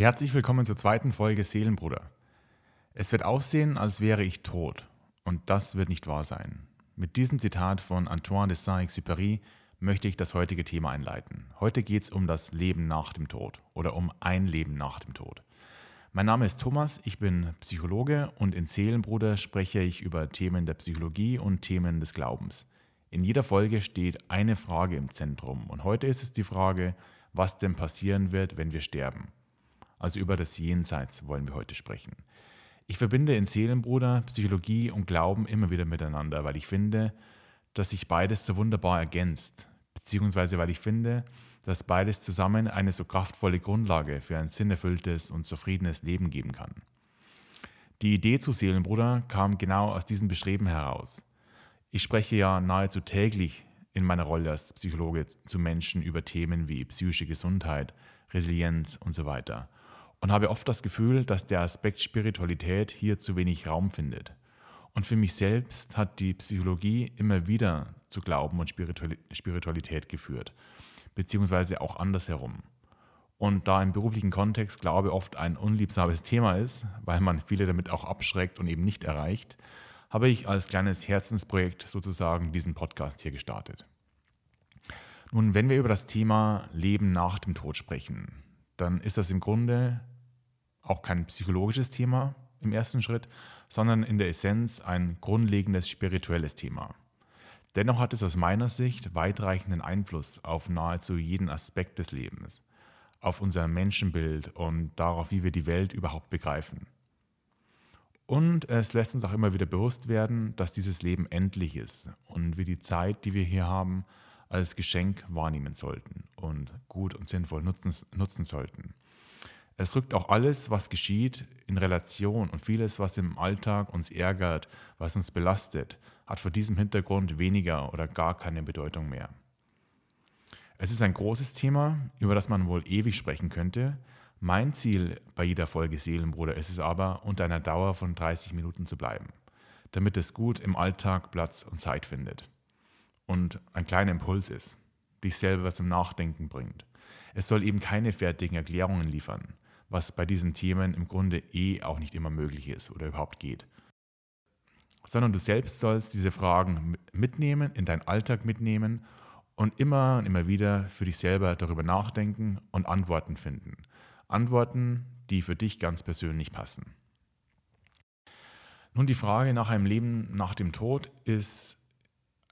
Herzlich willkommen zur zweiten Folge Seelenbruder. Es wird aussehen, als wäre ich tot. Und das wird nicht wahr sein. Mit diesem Zitat von Antoine de Saint-Exupéry möchte ich das heutige Thema einleiten. Heute geht es um das Leben nach dem Tod oder um ein Leben nach dem Tod. Mein Name ist Thomas, ich bin Psychologe und in Seelenbruder spreche ich über Themen der Psychologie und Themen des Glaubens. In jeder Folge steht eine Frage im Zentrum und heute ist es die Frage, was denn passieren wird, wenn wir sterben. Also über das Jenseits wollen wir heute sprechen. Ich verbinde in Seelenbruder Psychologie und Glauben immer wieder miteinander, weil ich finde, dass sich beides so wunderbar ergänzt, beziehungsweise weil ich finde, dass beides zusammen eine so kraftvolle Grundlage für ein sinnerfülltes und zufriedenes Leben geben kann. Die Idee zu Seelenbruder kam genau aus diesem Bestreben heraus. Ich spreche ja nahezu täglich in meiner Rolle als Psychologe zu Menschen über Themen wie psychische Gesundheit, Resilienz und so weiter und habe oft das Gefühl, dass der Aspekt Spiritualität hier zu wenig Raum findet. Und für mich selbst hat die Psychologie immer wieder zu Glauben und Spiritualität geführt, beziehungsweise auch andersherum. Und da im beruflichen Kontext Glaube oft ein unliebsames Thema ist, weil man viele damit auch abschreckt und eben nicht erreicht, habe ich als kleines Herzensprojekt sozusagen diesen Podcast hier gestartet. Nun, wenn wir über das Thema Leben nach dem Tod sprechen, dann ist das im Grunde auch kein psychologisches Thema im ersten Schritt, sondern in der Essenz ein grundlegendes spirituelles Thema. Dennoch hat es aus meiner Sicht weitreichenden Einfluss auf nahezu jeden Aspekt des Lebens, auf unser Menschenbild und darauf, wie wir die Welt überhaupt begreifen. Und es lässt uns auch immer wieder bewusst werden, dass dieses Leben endlich ist und wir die Zeit, die wir hier haben, als Geschenk wahrnehmen sollten und gut und sinnvoll nutzen, nutzen sollten. Es rückt auch alles, was geschieht, in Relation und vieles, was im Alltag uns ärgert, was uns belastet, hat vor diesem Hintergrund weniger oder gar keine Bedeutung mehr. Es ist ein großes Thema, über das man wohl ewig sprechen könnte. Mein Ziel bei jeder Folge Seelenbruder ist es aber, unter einer Dauer von 30 Minuten zu bleiben, damit es gut im Alltag Platz und Zeit findet und ein kleiner Impuls ist, dich selber zum Nachdenken bringt. Es soll eben keine fertigen Erklärungen liefern, was bei diesen Themen im Grunde eh auch nicht immer möglich ist oder überhaupt geht. Sondern du selbst sollst diese Fragen mitnehmen, in deinen Alltag mitnehmen und immer und immer wieder für dich selber darüber nachdenken und Antworten finden. Antworten, die für dich ganz persönlich passen. Nun, die Frage nach einem Leben nach dem Tod ist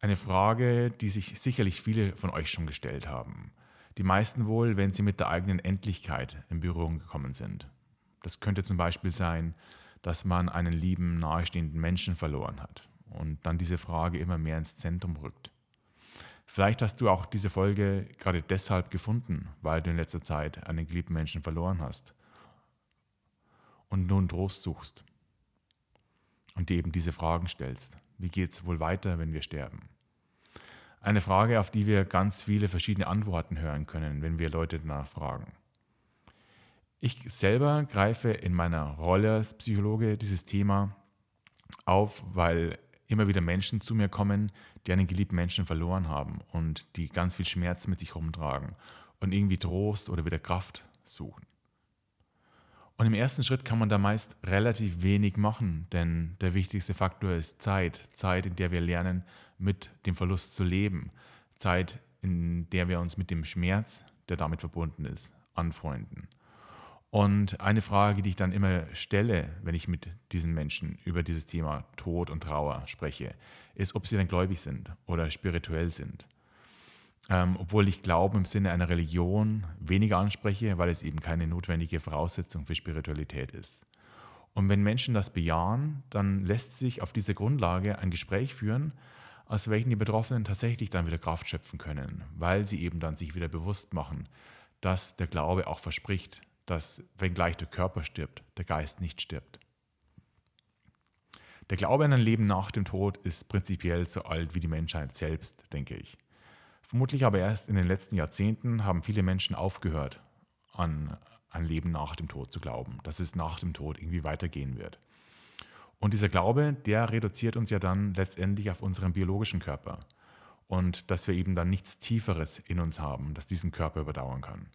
eine Frage, die sich sicherlich viele von euch schon gestellt haben. Die meisten wohl, wenn sie mit der eigenen Endlichkeit in Berührung gekommen sind. Das könnte zum Beispiel sein, dass man einen lieben, nahestehenden Menschen verloren hat und dann diese Frage immer mehr ins Zentrum rückt. Vielleicht hast du auch diese Folge gerade deshalb gefunden, weil du in letzter Zeit einen geliebten Menschen verloren hast und nun Trost suchst und dir eben diese Fragen stellst. Wie geht es wohl weiter, wenn wir sterben? Eine Frage, auf die wir ganz viele verschiedene Antworten hören können, wenn wir Leute danach fragen. Ich selber greife in meiner Rolle als Psychologe dieses Thema auf, weil immer wieder Menschen zu mir kommen, die einen geliebten Menschen verloren haben und die ganz viel Schmerz mit sich rumtragen und irgendwie Trost oder wieder Kraft suchen. Und im ersten Schritt kann man da meist relativ wenig machen, denn der wichtigste Faktor ist Zeit. Zeit, in der wir lernen, mit dem Verlust zu leben. Zeit, in der wir uns mit dem Schmerz, der damit verbunden ist, anfreunden. Und eine Frage, die ich dann immer stelle, wenn ich mit diesen Menschen über dieses Thema Tod und Trauer spreche, ist, ob sie denn gläubig sind oder spirituell sind ähm, obwohl ich Glauben im Sinne einer Religion weniger anspreche, weil es eben keine notwendige Voraussetzung für Spiritualität ist. Und wenn Menschen das bejahen, dann lässt sich auf dieser Grundlage ein Gespräch führen, aus welchem die Betroffenen tatsächlich dann wieder Kraft schöpfen können, weil sie eben dann sich wieder bewusst machen, dass der Glaube auch verspricht, dass wenngleich der Körper stirbt, der Geist nicht stirbt. Der Glaube an ein Leben nach dem Tod ist prinzipiell so alt wie die Menschheit selbst, denke ich. Vermutlich aber erst in den letzten Jahrzehnten haben viele Menschen aufgehört, an ein Leben nach dem Tod zu glauben, dass es nach dem Tod irgendwie weitergehen wird. Und dieser Glaube, der reduziert uns ja dann letztendlich auf unseren biologischen Körper und dass wir eben dann nichts Tieferes in uns haben, das diesen Körper überdauern kann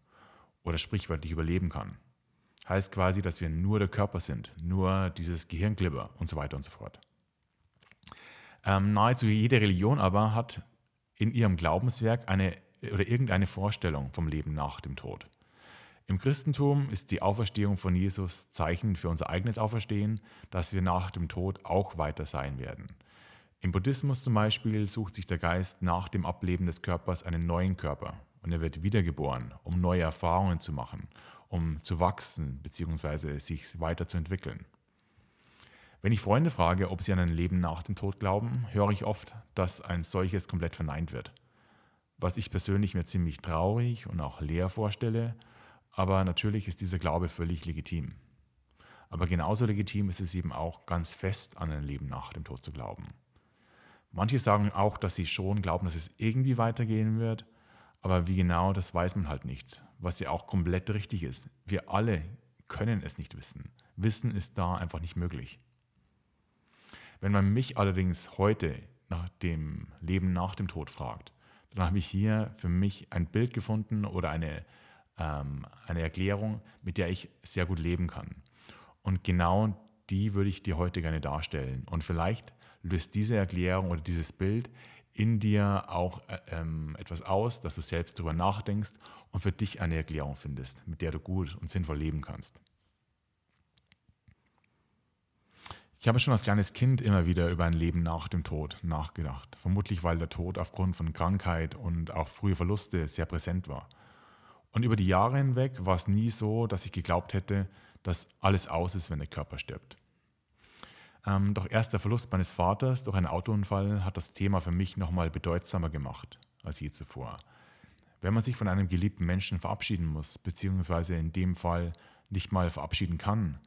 oder sprichwörtlich überleben kann. Heißt quasi, dass wir nur der Körper sind, nur dieses Gehirnglibber und so weiter und so fort. Ähm, nahezu jede Religion aber hat in ihrem Glaubenswerk eine oder irgendeine Vorstellung vom Leben nach dem Tod. Im Christentum ist die Auferstehung von Jesus Zeichen für unser eigenes Auferstehen, dass wir nach dem Tod auch weiter sein werden. Im Buddhismus zum Beispiel sucht sich der Geist nach dem Ableben des Körpers einen neuen Körper und er wird wiedergeboren, um neue Erfahrungen zu machen, um zu wachsen bzw. sich weiterzuentwickeln. Wenn ich Freunde frage, ob sie an ein Leben nach dem Tod glauben, höre ich oft, dass ein solches komplett verneint wird. Was ich persönlich mir ziemlich traurig und auch leer vorstelle, aber natürlich ist dieser Glaube völlig legitim. Aber genauso legitim ist es eben auch ganz fest an ein Leben nach dem Tod zu glauben. Manche sagen auch, dass sie schon glauben, dass es irgendwie weitergehen wird, aber wie genau, das weiß man halt nicht, was ja auch komplett richtig ist. Wir alle können es nicht wissen. Wissen ist da einfach nicht möglich. Wenn man mich allerdings heute nach dem Leben nach dem Tod fragt, dann habe ich hier für mich ein Bild gefunden oder eine ähm, eine Erklärung, mit der ich sehr gut leben kann. Und genau die würde ich dir heute gerne darstellen. Und vielleicht löst diese Erklärung oder dieses Bild in dir auch äh, ähm, etwas aus, dass du selbst darüber nachdenkst und für dich eine Erklärung findest, mit der du gut und sinnvoll leben kannst. Ich habe schon als kleines Kind immer wieder über ein Leben nach dem Tod nachgedacht. Vermutlich, weil der Tod aufgrund von Krankheit und auch frühe Verluste sehr präsent war. Und über die Jahre hinweg war es nie so, dass ich geglaubt hätte, dass alles aus ist, wenn der Körper stirbt. Ähm, doch erst der Verlust meines Vaters durch einen Autounfall hat das Thema für mich nochmal bedeutsamer gemacht als je zuvor. Wenn man sich von einem geliebten Menschen verabschieden muss, beziehungsweise in dem Fall nicht mal verabschieden kann,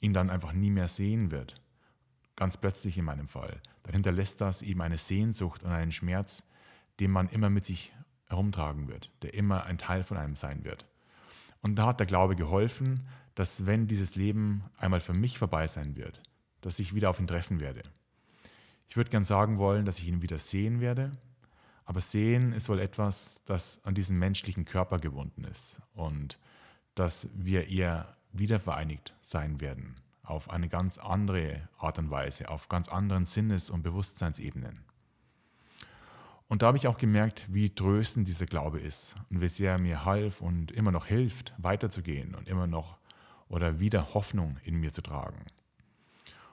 ihn dann einfach nie mehr sehen wird, ganz plötzlich in meinem Fall, dann hinterlässt das eben eine Sehnsucht und einen Schmerz, den man immer mit sich herumtragen wird, der immer ein Teil von einem sein wird. Und da hat der Glaube geholfen, dass wenn dieses Leben einmal für mich vorbei sein wird, dass ich wieder auf ihn treffen werde. Ich würde gern sagen wollen, dass ich ihn wieder sehen werde, aber sehen ist wohl etwas, das an diesen menschlichen Körper gebunden ist und dass wir eher wieder vereinigt sein werden auf eine ganz andere Art und Weise, auf ganz anderen Sinnes- und Bewusstseinsebenen. Und da habe ich auch gemerkt, wie tröstend dieser Glaube ist und wie sehr er mir half und immer noch hilft, weiterzugehen und immer noch oder wieder Hoffnung in mir zu tragen.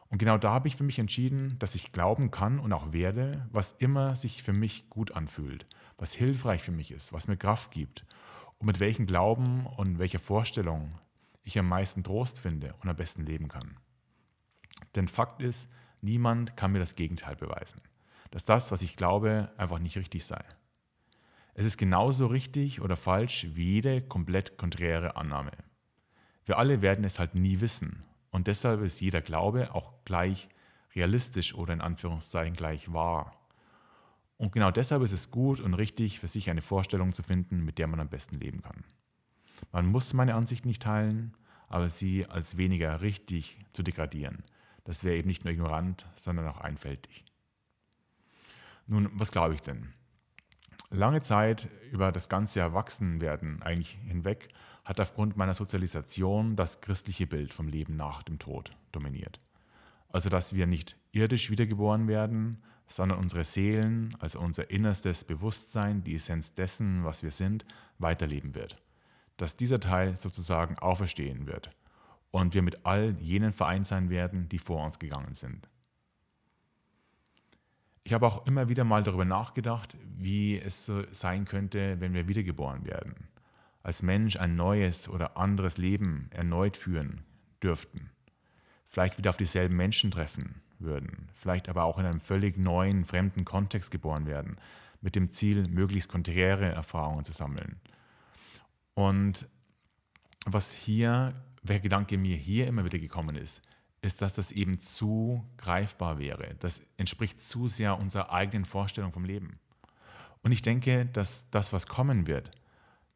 Und genau da habe ich für mich entschieden, dass ich glauben kann und auch werde, was immer sich für mich gut anfühlt, was hilfreich für mich ist, was mir Kraft gibt und mit welchem Glauben und welcher Vorstellung ich am meisten Trost finde und am besten leben kann. Denn Fakt ist, niemand kann mir das Gegenteil beweisen dass das, was ich glaube, einfach nicht richtig sei. Es ist genauso richtig oder falsch wie jede komplett konträre Annahme. Wir alle werden es halt nie wissen und deshalb ist jeder Glaube auch gleich realistisch oder in Anführungszeichen gleich wahr. Und genau deshalb ist es gut und richtig, für sich eine Vorstellung zu finden, mit der man am besten leben kann. Man muss meine Ansicht nicht teilen, aber sie als weniger richtig zu degradieren. Das wäre eben nicht nur ignorant, sondern auch einfältig. Nun, was glaube ich denn? Lange Zeit über das ganze Erwachsenwerden eigentlich hinweg hat aufgrund meiner Sozialisation das christliche Bild vom Leben nach dem Tod dominiert. Also dass wir nicht irdisch wiedergeboren werden, sondern unsere Seelen, also unser innerstes Bewusstsein, die Essenz dessen, was wir sind, weiterleben wird. Dass dieser Teil sozusagen auferstehen wird und wir mit all jenen vereint sein werden, die vor uns gegangen sind. Ich habe auch immer wieder mal darüber nachgedacht, wie es so sein könnte, wenn wir wiedergeboren werden, als Mensch ein neues oder anderes Leben erneut führen dürften, vielleicht wieder auf dieselben Menschen treffen würden, vielleicht aber auch in einem völlig neuen, fremden Kontext geboren werden, mit dem Ziel, möglichst konträre Erfahrungen zu sammeln. Und was hier, welcher Gedanke mir hier immer wieder gekommen ist, ist, dass das eben zu greifbar wäre. Das entspricht zu sehr unserer eigenen Vorstellung vom Leben. Und ich denke, dass das, was kommen wird,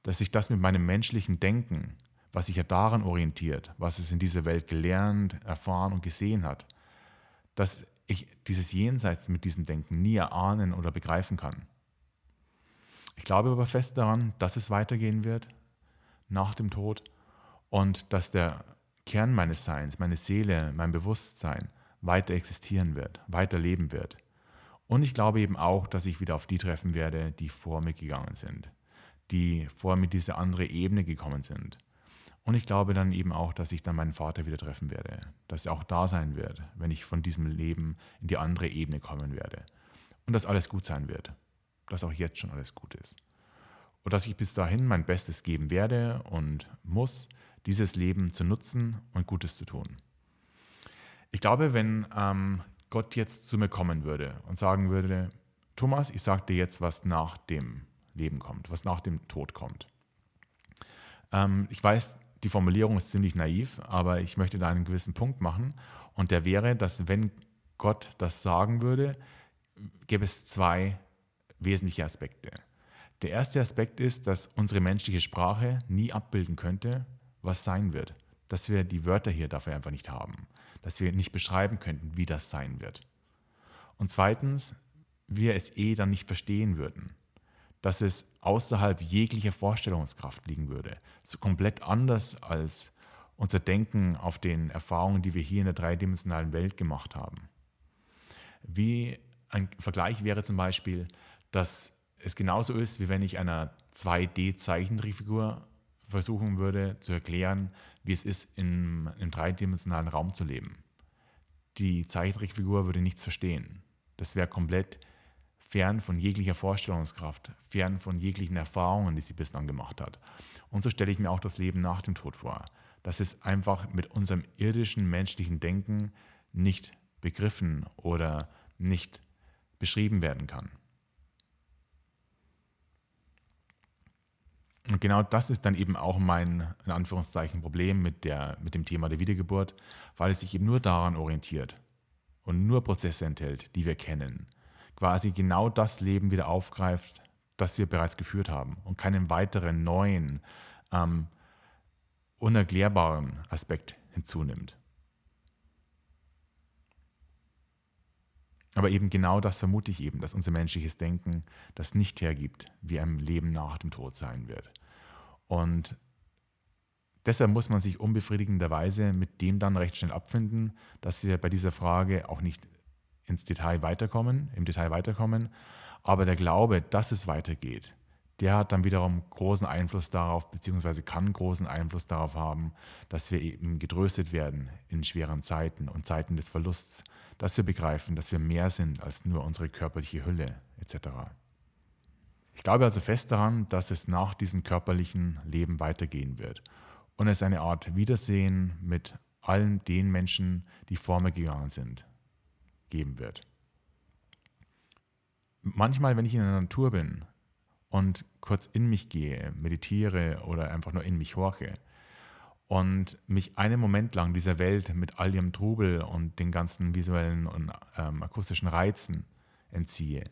dass sich das mit meinem menschlichen Denken, was sich ja daran orientiert, was es in dieser Welt gelernt, erfahren und gesehen hat, dass ich dieses Jenseits mit diesem Denken nie erahnen oder begreifen kann. Ich glaube aber fest daran, dass es weitergehen wird nach dem Tod und dass der Kern meines Seins, meine Seele, mein Bewusstsein weiter existieren wird, weiter leben wird. Und ich glaube eben auch, dass ich wieder auf die treffen werde, die vor mir gegangen sind, die vor mir diese andere Ebene gekommen sind. Und ich glaube dann eben auch, dass ich dann meinen Vater wieder treffen werde, dass er auch da sein wird, wenn ich von diesem Leben in die andere Ebene kommen werde. Und dass alles gut sein wird, dass auch jetzt schon alles gut ist. Und dass ich bis dahin mein Bestes geben werde und muss, dieses Leben zu nutzen und Gutes zu tun. Ich glaube, wenn ähm, Gott jetzt zu mir kommen würde und sagen würde, Thomas, ich sage dir jetzt, was nach dem Leben kommt, was nach dem Tod kommt. Ähm, ich weiß, die Formulierung ist ziemlich naiv, aber ich möchte da einen gewissen Punkt machen. Und der wäre, dass wenn Gott das sagen würde, gäbe es zwei wesentliche Aspekte. Der erste Aspekt ist, dass unsere menschliche Sprache nie abbilden könnte, was sein wird. Dass wir die Wörter hier dafür einfach nicht haben. Dass wir nicht beschreiben könnten, wie das sein wird. Und zweitens, wir es eh dann nicht verstehen würden. Dass es außerhalb jeglicher Vorstellungskraft liegen würde. So komplett anders als unser Denken auf den Erfahrungen, die wir hier in der dreidimensionalen Welt gemacht haben. Wie ein Vergleich wäre zum Beispiel, dass es genauso ist, wie wenn ich einer 2D-Zeichentrickfigur versuchen würde zu erklären, wie es ist, in einem dreidimensionalen Raum zu leben. Die Zeichentrickfigur würde nichts verstehen. Das wäre komplett fern von jeglicher Vorstellungskraft, fern von jeglichen Erfahrungen, die sie bislang gemacht hat. Und so stelle ich mir auch das Leben nach dem Tod vor. dass es einfach mit unserem irdischen menschlichen Denken nicht begriffen oder nicht beschrieben werden kann. Und genau das ist dann eben auch mein, in Anführungszeichen, Problem mit, der, mit dem Thema der Wiedergeburt, weil es sich eben nur daran orientiert und nur Prozesse enthält, die wir kennen. Quasi genau das Leben wieder aufgreift, das wir bereits geführt haben und keinen weiteren neuen, ähm, unerklärbaren Aspekt hinzunimmt. Aber eben genau das vermute ich eben, dass unser menschliches Denken das nicht hergibt, wie ein Leben nach dem Tod sein wird. Und deshalb muss man sich unbefriedigenderweise mit dem dann recht schnell abfinden, dass wir bei dieser Frage auch nicht ins Detail weiterkommen, im Detail weiterkommen. Aber der Glaube, dass es weitergeht, der hat dann wiederum großen Einfluss darauf, beziehungsweise kann großen Einfluss darauf haben, dass wir eben getröstet werden in schweren Zeiten und Zeiten des Verlusts, dass wir begreifen, dass wir mehr sind als nur unsere körperliche Hülle etc. Ich glaube also fest daran, dass es nach diesem körperlichen Leben weitergehen wird und es eine Art Wiedersehen mit allen den Menschen, die vor mir gegangen sind, geben wird. Manchmal, wenn ich in der Natur bin und kurz in mich gehe, meditiere oder einfach nur in mich horche, und mich einen Moment lang dieser Welt mit all ihrem Trubel und den ganzen visuellen und ähm, akustischen Reizen entziehe,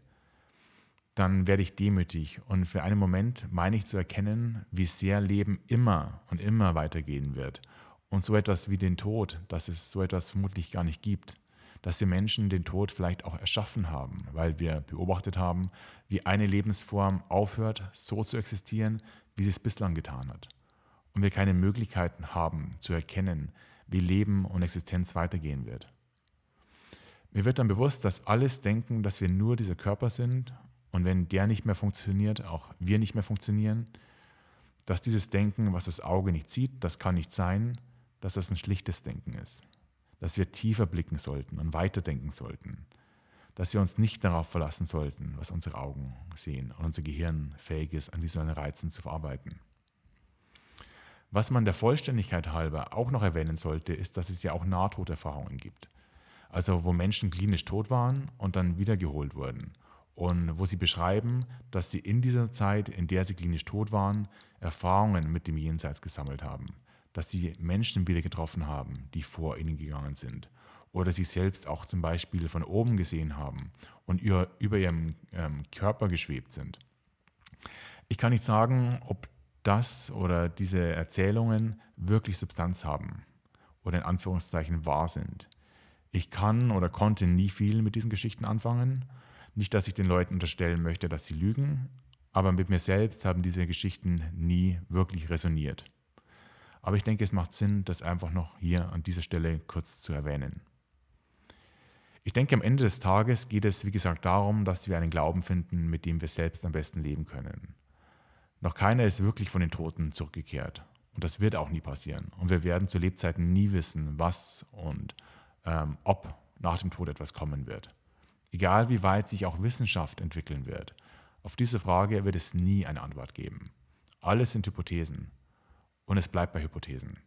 dann werde ich demütig. Und für einen Moment meine ich zu erkennen, wie sehr Leben immer und immer weitergehen wird. Und so etwas wie den Tod, dass es so etwas vermutlich gar nicht gibt, dass wir Menschen den Tod vielleicht auch erschaffen haben, weil wir beobachtet haben, wie eine Lebensform aufhört, so zu existieren, wie sie es bislang getan hat und wir keine Möglichkeiten haben zu erkennen, wie Leben und Existenz weitergehen wird. Mir wird dann bewusst, dass alles denken, dass wir nur dieser Körper sind und wenn der nicht mehr funktioniert, auch wir nicht mehr funktionieren, dass dieses Denken, was das Auge nicht sieht, das kann nicht sein, dass das ein schlichtes Denken ist, dass wir tiefer blicken sollten und weiterdenken sollten, dass wir uns nicht darauf verlassen sollten, was unsere Augen sehen und unser Gehirn fähig ist, an visuellen Reizen zu verarbeiten. Was man der Vollständigkeit halber auch noch erwähnen sollte, ist, dass es ja auch Nahtoderfahrungen gibt. Also wo Menschen klinisch tot waren und dann wiedergeholt wurden. Und wo sie beschreiben, dass sie in dieser Zeit, in der sie klinisch tot waren, Erfahrungen mit dem Jenseits gesammelt haben. Dass sie Menschen wieder getroffen haben, die vor ihnen gegangen sind. Oder sie selbst auch zum Beispiel von oben gesehen haben und über, ihrem ähm, Körper geschwebt sind. Ich kann nicht sagen, ob das oder diese Erzählungen wirklich Substanz haben oder in Anführungszeichen wahr sind. Ich kann oder konnte nie viel mit diesen Geschichten anfangen. Nicht, dass ich den Leuten unterstellen möchte, dass sie lügen, aber mit mir selbst haben diese Geschichten nie wirklich resoniert. Aber ich denke, es macht Sinn, das einfach noch hier an dieser Stelle kurz zu erwähnen. Ich denke, am Ende des Tages geht es, wie gesagt, darum, dass wir einen Glauben finden, mit dem wir selbst am besten leben können. Noch keiner ist wirklich von den Toten zurückgekehrt. Und das wird auch nie passieren. Und wir werden zu Lebzeiten nie wissen, was und ähm, ob nach dem Tod etwas kommen wird. Egal wie weit sich auch Wissenschaft entwickeln wird. Auf diese Frage wird es nie eine Antwort geben. Alles sind Hypothesen. Und es bleibt bei Hypothesen.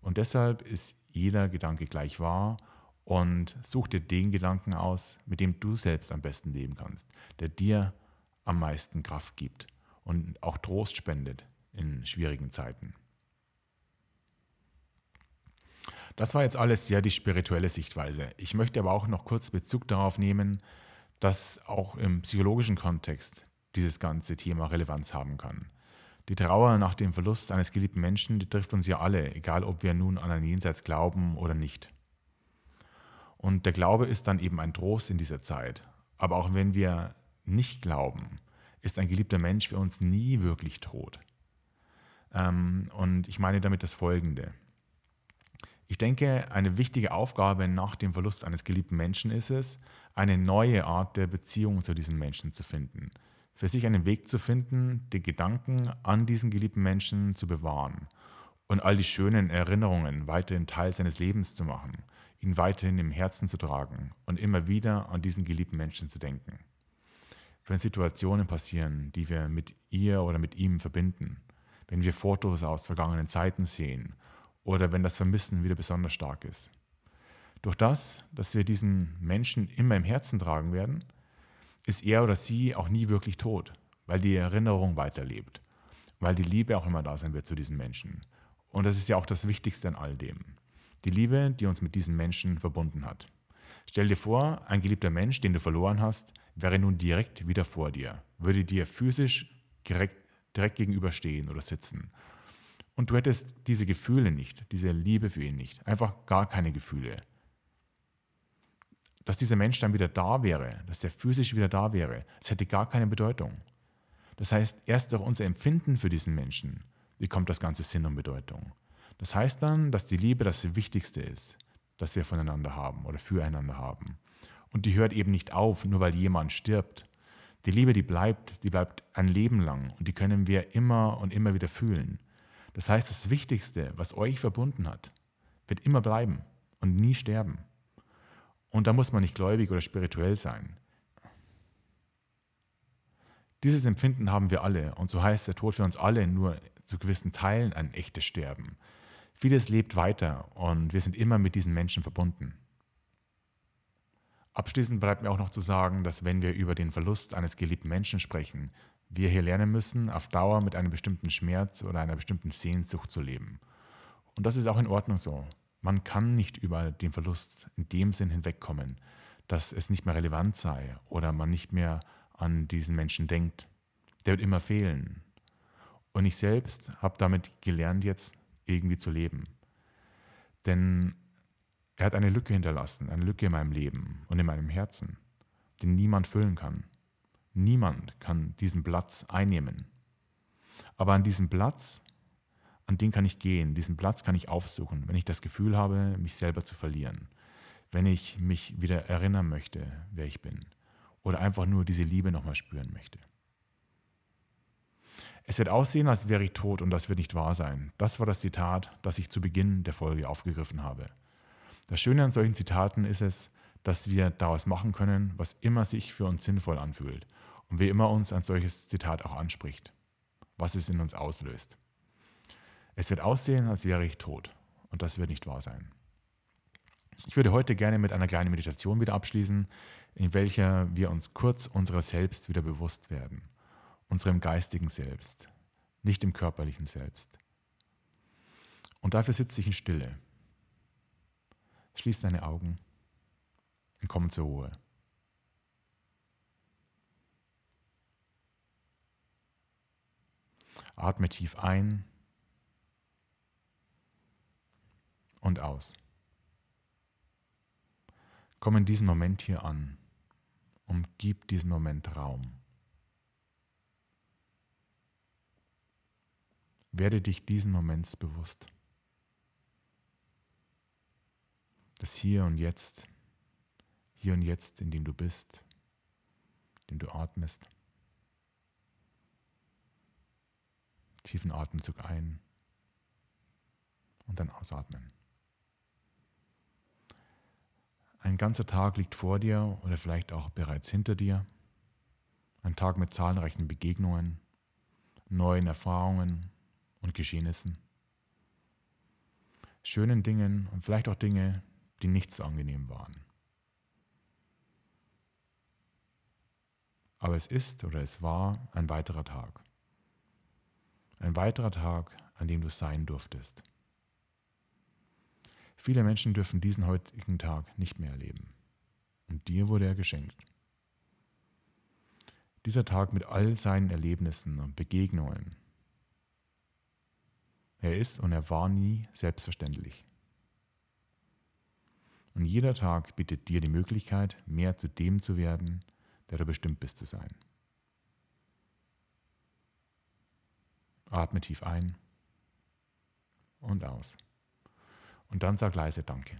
Und deshalb ist jeder Gedanke gleich wahr und such dir den Gedanken aus, mit dem du selbst am besten leben kannst, der dir am meisten Kraft gibt und auch Trost spendet in schwierigen Zeiten. Das war jetzt alles sehr die spirituelle Sichtweise. Ich möchte aber auch noch kurz Bezug darauf nehmen, dass auch im psychologischen Kontext dieses ganze Thema Relevanz haben kann. Die Trauer nach dem Verlust eines geliebten Menschen, die trifft uns ja alle, egal ob wir nun an ein Jenseits glauben oder nicht. Und der Glaube ist dann eben ein Trost in dieser Zeit. Aber auch wenn wir nicht glauben, ist ein geliebter Mensch für uns nie wirklich tot. Ähm, und ich meine damit das Folgende. Ich denke, eine wichtige Aufgabe nach dem Verlust eines geliebten Menschen ist es, eine neue Art der Beziehung zu diesem Menschen zu finden. Für sich einen Weg zu finden, die Gedanken an diesen geliebten Menschen zu bewahren und all die schönen Erinnerungen weiterhin Teil seines Lebens zu machen, ihn weiterhin im Herzen zu tragen und immer wieder an diesen geliebten Menschen zu denken. Wenn Situationen passieren, die wir mit ihr oder mit ihm verbinden, wenn wir Fotos aus vergangenen Zeiten sehen oder wenn das Vermissen wieder besonders stark ist. Durch das, dass wir diesen Menschen immer im Herzen tragen werden, ist er oder sie auch nie wirklich tot, weil die Erinnerung weiterlebt, weil die Liebe auch immer da sein wird zu diesem Menschen. Und das ist ja auch das Wichtigste an all dem. Die Liebe, die uns mit diesem Menschen verbunden hat. Stell dir vor, ein geliebter Mensch, den du verloren hast, wäre nun direkt wieder vor dir, würde dir physisch direkt, direkt gegenüberstehen oder sitzen und du hättest diese Gefühle nicht, diese Liebe für ihn nicht, einfach gar keine Gefühle. Dass dieser Mensch dann wieder da wäre, dass der physisch wieder da wäre, das hätte gar keine Bedeutung. Das heißt, erst durch unser Empfinden für diesen Menschen bekommt das Ganze Sinn und Bedeutung. Das heißt dann, dass die Liebe das Wichtigste ist, das wir voneinander haben oder füreinander haben. Und die hört eben nicht auf, nur weil jemand stirbt. Die Liebe, die bleibt, die bleibt ein Leben lang und die können wir immer und immer wieder fühlen. Das heißt, das Wichtigste, was euch verbunden hat, wird immer bleiben und nie sterben. Und da muss man nicht gläubig oder spirituell sein. Dieses Empfinden haben wir alle und so heißt der Tod für uns alle nur zu gewissen Teilen ein echtes Sterben. Vieles lebt weiter und wir sind immer mit diesen Menschen verbunden. Abschließend bleibt mir auch noch zu sagen, dass wenn wir über den Verlust eines geliebten Menschen sprechen, wir hier lernen müssen, auf Dauer mit einem bestimmten Schmerz oder einer bestimmten Sehnsucht zu leben. Und das ist auch in Ordnung so. Man kann nicht über den Verlust in dem Sinn hinwegkommen, dass es nicht mehr relevant sei oder man nicht mehr an diesen Menschen denkt. Der wird immer fehlen. Und ich selbst habe damit gelernt, jetzt irgendwie zu leben. Denn er hat eine Lücke hinterlassen, eine Lücke in meinem Leben und in meinem Herzen, die niemand füllen kann. Niemand kann diesen Platz einnehmen. Aber an diesem Platz, an den kann ich gehen, diesen Platz kann ich aufsuchen, wenn ich das Gefühl habe, mich selber zu verlieren, wenn ich mich wieder erinnern möchte, wer ich bin oder einfach nur diese Liebe nochmal spüren möchte. Es wird aussehen, als wäre ich tot und das wird nicht wahr sein. Das war das Zitat, das ich zu Beginn der Folge aufgegriffen habe. Das Schöne an solchen Zitaten ist es, dass wir daraus machen können, was immer sich für uns sinnvoll anfühlt und wie immer uns ein solches Zitat auch anspricht, was es in uns auslöst. Es wird aussehen, als wäre ich tot und das wird nicht wahr sein. Ich würde heute gerne mit einer kleinen Meditation wieder abschließen, in welcher wir uns kurz unserer Selbst wieder bewusst werden, unserem geistigen Selbst, nicht dem körperlichen Selbst. Und dafür sitze ich in Stille. Schließ deine Augen und komm zur Ruhe. Atme tief ein und aus. Komm in diesen Moment hier an und gib diesem Moment Raum. Werde dich diesen Moments bewusst. Das Hier und Jetzt, hier und jetzt, in dem du bist, in dem du atmest. Tiefen Atemzug ein und dann ausatmen. Ein ganzer Tag liegt vor dir oder vielleicht auch bereits hinter dir. Ein Tag mit zahlreichen Begegnungen, neuen Erfahrungen und Geschehnissen. Schönen Dingen und vielleicht auch Dinge, die nicht so angenehm waren. Aber es ist oder es war ein weiterer Tag. Ein weiterer Tag, an dem du sein durftest. Viele Menschen dürfen diesen heutigen Tag nicht mehr erleben. Und dir wurde er geschenkt. Dieser Tag mit all seinen Erlebnissen und Begegnungen. Er ist und er war nie selbstverständlich. Und jeder Tag bietet dir die Möglichkeit, mehr zu dem zu werden, der du bestimmt bist zu sein. Atme tief ein und aus. Und dann sag leise Danke.